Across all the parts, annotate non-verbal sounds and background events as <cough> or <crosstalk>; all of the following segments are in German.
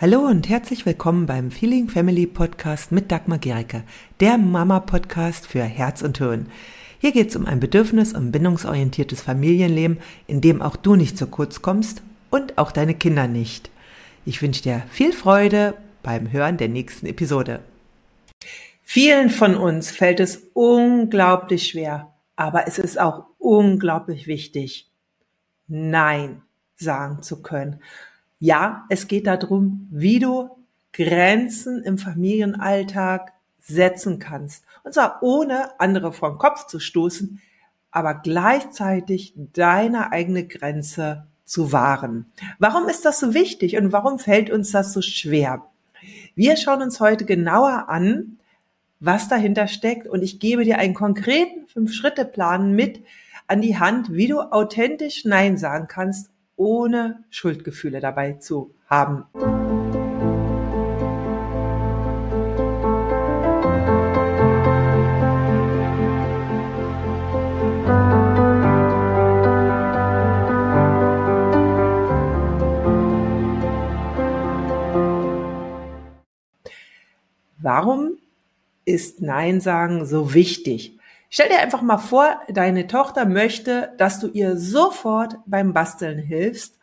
Hallo und herzlich willkommen beim Feeling Family Podcast mit Dagmar Gericke, der Mama-Podcast für Herz und Hirn. Hier geht es um ein bedürfnis- und bindungsorientiertes Familienleben, in dem auch du nicht zu kurz kommst und auch deine Kinder nicht. Ich wünsche dir viel Freude beim Hören der nächsten Episode. Vielen von uns fällt es unglaublich schwer, aber es ist auch unglaublich wichtig, Nein sagen zu können. Ja, es geht darum, wie du Grenzen im Familienalltag setzen kannst. Und zwar ohne andere vom Kopf zu stoßen, aber gleichzeitig deine eigene Grenze zu wahren. Warum ist das so wichtig und warum fällt uns das so schwer? Wir schauen uns heute genauer an, was dahinter steckt und ich gebe dir einen konkreten Fünf-Schritte-Plan mit an die Hand, wie du authentisch Nein sagen kannst, ohne Schuldgefühle dabei zu haben. Warum ist Nein sagen so wichtig? Stell dir einfach mal vor, deine Tochter möchte, dass du ihr sofort beim Basteln hilfst.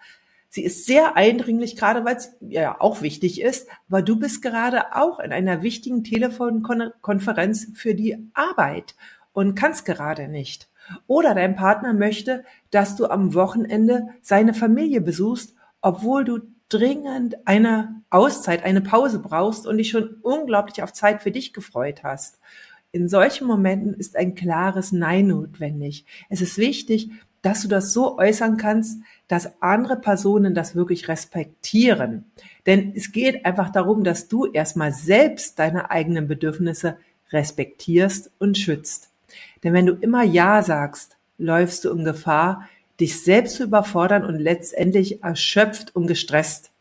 Sie ist sehr eindringlich, gerade weil es ja auch wichtig ist, aber du bist gerade auch in einer wichtigen Telefonkonferenz für die Arbeit und kannst gerade nicht. Oder dein Partner möchte, dass du am Wochenende seine Familie besuchst, obwohl du dringend eine Auszeit, eine Pause brauchst und dich schon unglaublich auf Zeit für dich gefreut hast. In solchen Momenten ist ein klares Nein notwendig. Es ist wichtig, dass du das so äußern kannst, dass andere Personen das wirklich respektieren. Denn es geht einfach darum, dass du erstmal selbst deine eigenen Bedürfnisse respektierst und schützt. Denn wenn du immer Ja sagst, läufst du in Gefahr, dich selbst zu überfordern und letztendlich erschöpft und gestresst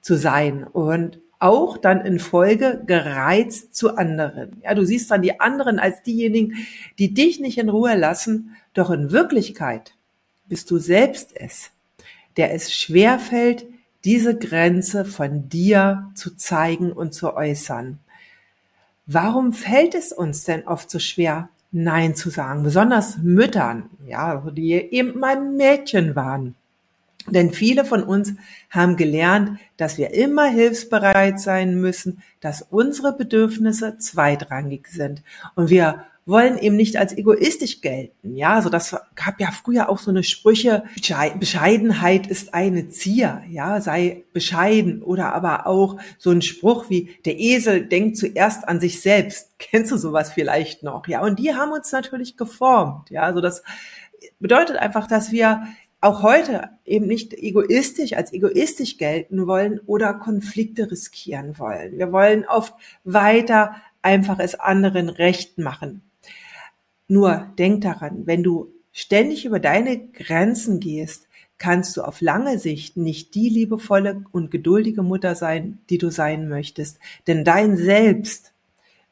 zu sein. Und auch dann in Folge gereizt zu anderen. Ja, du siehst dann die anderen als diejenigen, die dich nicht in Ruhe lassen, doch in Wirklichkeit bist du selbst es, der es schwerfällt, diese Grenze von dir zu zeigen und zu äußern. Warum fällt es uns denn oft so schwer, Nein zu sagen? Besonders Müttern, ja, die eben mal Mädchen waren. Denn viele von uns haben gelernt, dass wir immer hilfsbereit sein müssen, dass unsere Bedürfnisse zweitrangig sind. Und wir wollen eben nicht als egoistisch gelten. Ja, so das gab ja früher auch so eine Sprüche, Bescheidenheit ist eine Zier, ja, sei bescheiden oder aber auch so ein Spruch wie der Esel denkt zuerst an sich selbst. <laughs> Kennst du sowas vielleicht noch? Ja, und die haben uns natürlich geformt. Ja, also das bedeutet einfach, dass wir auch heute eben nicht egoistisch als egoistisch gelten wollen oder Konflikte riskieren wollen. Wir wollen oft weiter einfach es anderen recht machen. Nur denk daran, wenn du ständig über deine Grenzen gehst, kannst du auf lange Sicht nicht die liebevolle und geduldige Mutter sein, die du sein möchtest. Denn dein Selbst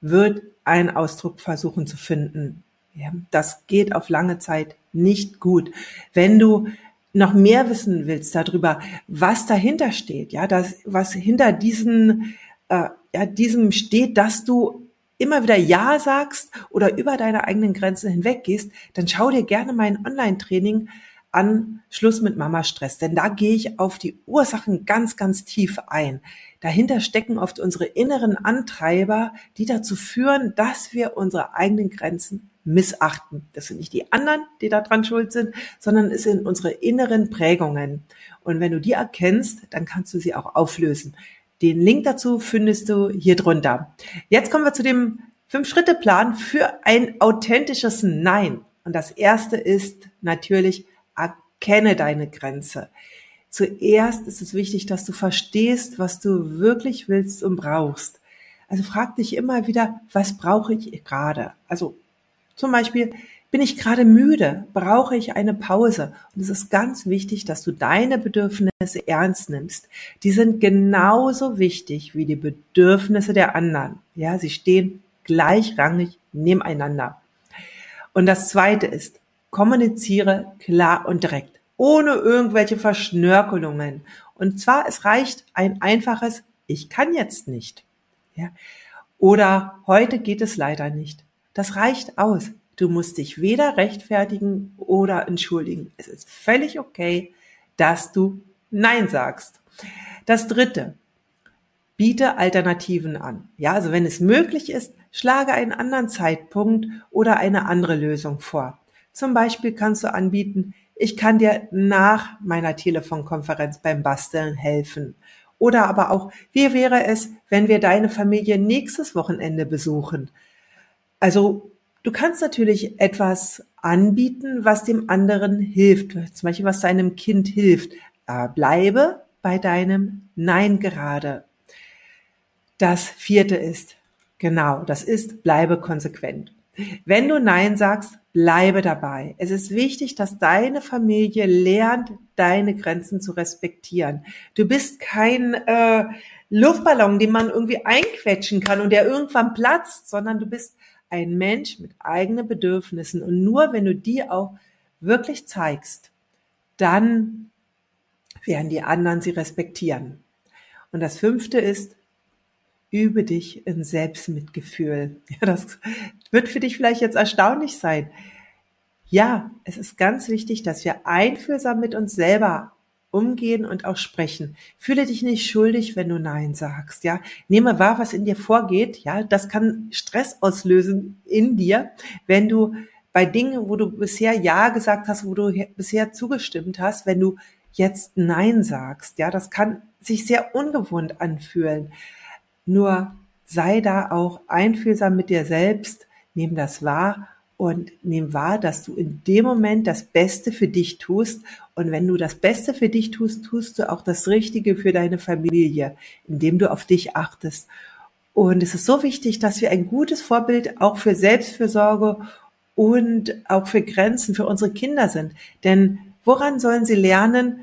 wird einen Ausdruck versuchen zu finden. Ja, das geht auf lange Zeit nicht gut. Wenn du noch mehr wissen willst darüber, was dahinter steht, ja, das, was hinter diesen, äh, ja, diesem steht, dass du immer wieder Ja sagst oder über deine eigenen Grenzen hinweggehst, dann schau dir gerne mein Online-Training an Schluss mit Mama Stress, denn da gehe ich auf die Ursachen ganz, ganz tief ein. Dahinter stecken oft unsere inneren Antreiber, die dazu führen, dass wir unsere eigenen Grenzen missachten. Das sind nicht die anderen, die daran schuld sind, sondern es sind unsere inneren Prägungen. Und wenn du die erkennst, dann kannst du sie auch auflösen. Den Link dazu findest du hier drunter. Jetzt kommen wir zu dem Fünf-Schritte-Plan für ein authentisches Nein. Und das erste ist natürlich, erkenne deine Grenze. Zuerst ist es wichtig, dass du verstehst, was du wirklich willst und brauchst. Also frag dich immer wieder, was brauche ich gerade? Also zum Beispiel, bin ich gerade müde? Brauche ich eine Pause? Und es ist ganz wichtig, dass du deine Bedürfnisse ernst nimmst. Die sind genauso wichtig wie die Bedürfnisse der anderen. Ja, sie stehen gleichrangig nebeneinander. Und das zweite ist, kommuniziere klar und direkt, ohne irgendwelche Verschnörkelungen. Und zwar, es reicht ein einfaches ich kann jetzt nicht. Ja? Oder heute geht es leider nicht. Das reicht aus. Du musst dich weder rechtfertigen oder entschuldigen. Es ist völlig okay, dass du Nein sagst. Das dritte, biete Alternativen an. Ja, also wenn es möglich ist, schlage einen anderen Zeitpunkt oder eine andere Lösung vor. Zum Beispiel kannst du anbieten, ich kann dir nach meiner Telefonkonferenz beim Basteln helfen. Oder aber auch, wie wäre es, wenn wir deine Familie nächstes Wochenende besuchen? Also du kannst natürlich etwas anbieten, was dem anderen hilft, zum Beispiel was deinem Kind hilft. Aber bleibe bei deinem Nein gerade. Das vierte ist, genau, das ist, bleibe konsequent. Wenn du Nein sagst, bleibe dabei. Es ist wichtig, dass deine Familie lernt, deine Grenzen zu respektieren. Du bist kein äh, Luftballon, den man irgendwie einquetschen kann und der irgendwann platzt, sondern du bist ein Mensch mit eigenen Bedürfnissen. Und nur wenn du die auch wirklich zeigst, dann werden die anderen sie respektieren. Und das fünfte ist, übe dich in Selbstmitgefühl. Ja, <laughs> das wird für dich vielleicht jetzt erstaunlich sein. Ja, es ist ganz wichtig, dass wir einfühlsam mit uns selber umgehen und auch sprechen. Fühle dich nicht schuldig, wenn du Nein sagst, ja. Nehme wahr, was in dir vorgeht, ja. Das kann Stress auslösen in dir, wenn du bei Dingen, wo du bisher Ja gesagt hast, wo du bisher zugestimmt hast, wenn du jetzt Nein sagst, ja. Das kann sich sehr ungewohnt anfühlen. Nur sei da auch einfühlsam mit dir selbst, nimm das wahr und nimm wahr, dass du in dem Moment das Beste für dich tust. Und wenn du das Beste für dich tust, tust du auch das Richtige für deine Familie, indem du auf dich achtest. Und es ist so wichtig, dass wir ein gutes Vorbild auch für Selbstfürsorge und auch für Grenzen für unsere Kinder sind. Denn woran sollen sie lernen,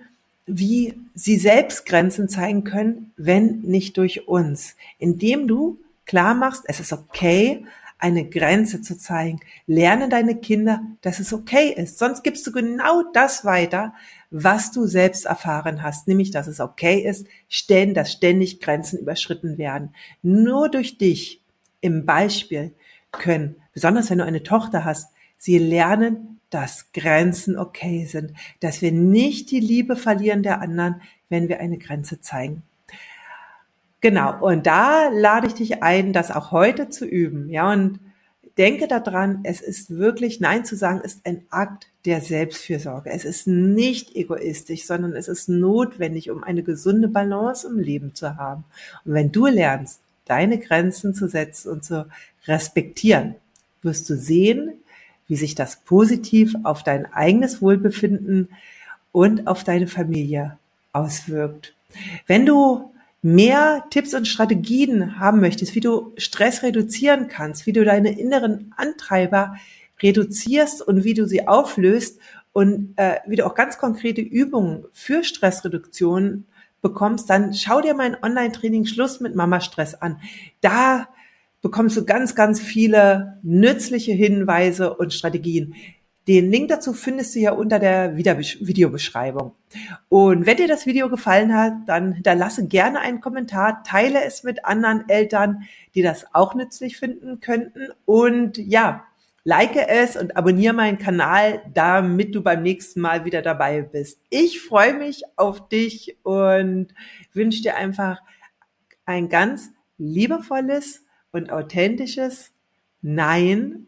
wie sie selbst Grenzen zeigen können, wenn nicht durch uns. Indem du klar machst, es ist okay, eine Grenze zu zeigen. Lerne deine Kinder, dass es okay ist. Sonst gibst du genau das weiter, was du selbst erfahren hast, nämlich, dass es okay ist, stellen, dass ständig Grenzen überschritten werden. Nur durch dich im Beispiel können, besonders wenn du eine Tochter hast, sie lernen, dass Grenzen okay sind, dass wir nicht die Liebe verlieren der anderen, wenn wir eine Grenze zeigen. Genau, und da lade ich dich ein, das auch heute zu üben. Ja, und denke daran, es ist wirklich, Nein zu sagen, ist ein Akt der Selbstfürsorge. Es ist nicht egoistisch, sondern es ist notwendig, um eine gesunde Balance im Leben zu haben. Und wenn du lernst, deine Grenzen zu setzen und zu respektieren, wirst du sehen, wie sich das positiv auf dein eigenes Wohlbefinden und auf deine Familie auswirkt. Wenn du mehr Tipps und Strategien haben möchtest, wie du Stress reduzieren kannst, wie du deine inneren Antreiber reduzierst und wie du sie auflöst und äh, wie du auch ganz konkrete Übungen für Stressreduktion bekommst, dann schau dir mein Online-Training Schluss mit Mama Stress an. Da bekommst du ganz, ganz viele nützliche Hinweise und Strategien. Den Link dazu findest du ja unter der Videobeschreibung. Und wenn dir das Video gefallen hat, dann hinterlasse gerne einen Kommentar, teile es mit anderen Eltern, die das auch nützlich finden könnten. Und ja, like es und abonniere meinen Kanal, damit du beim nächsten Mal wieder dabei bist. Ich freue mich auf dich und wünsche dir einfach ein ganz liebevolles und authentisches Nein,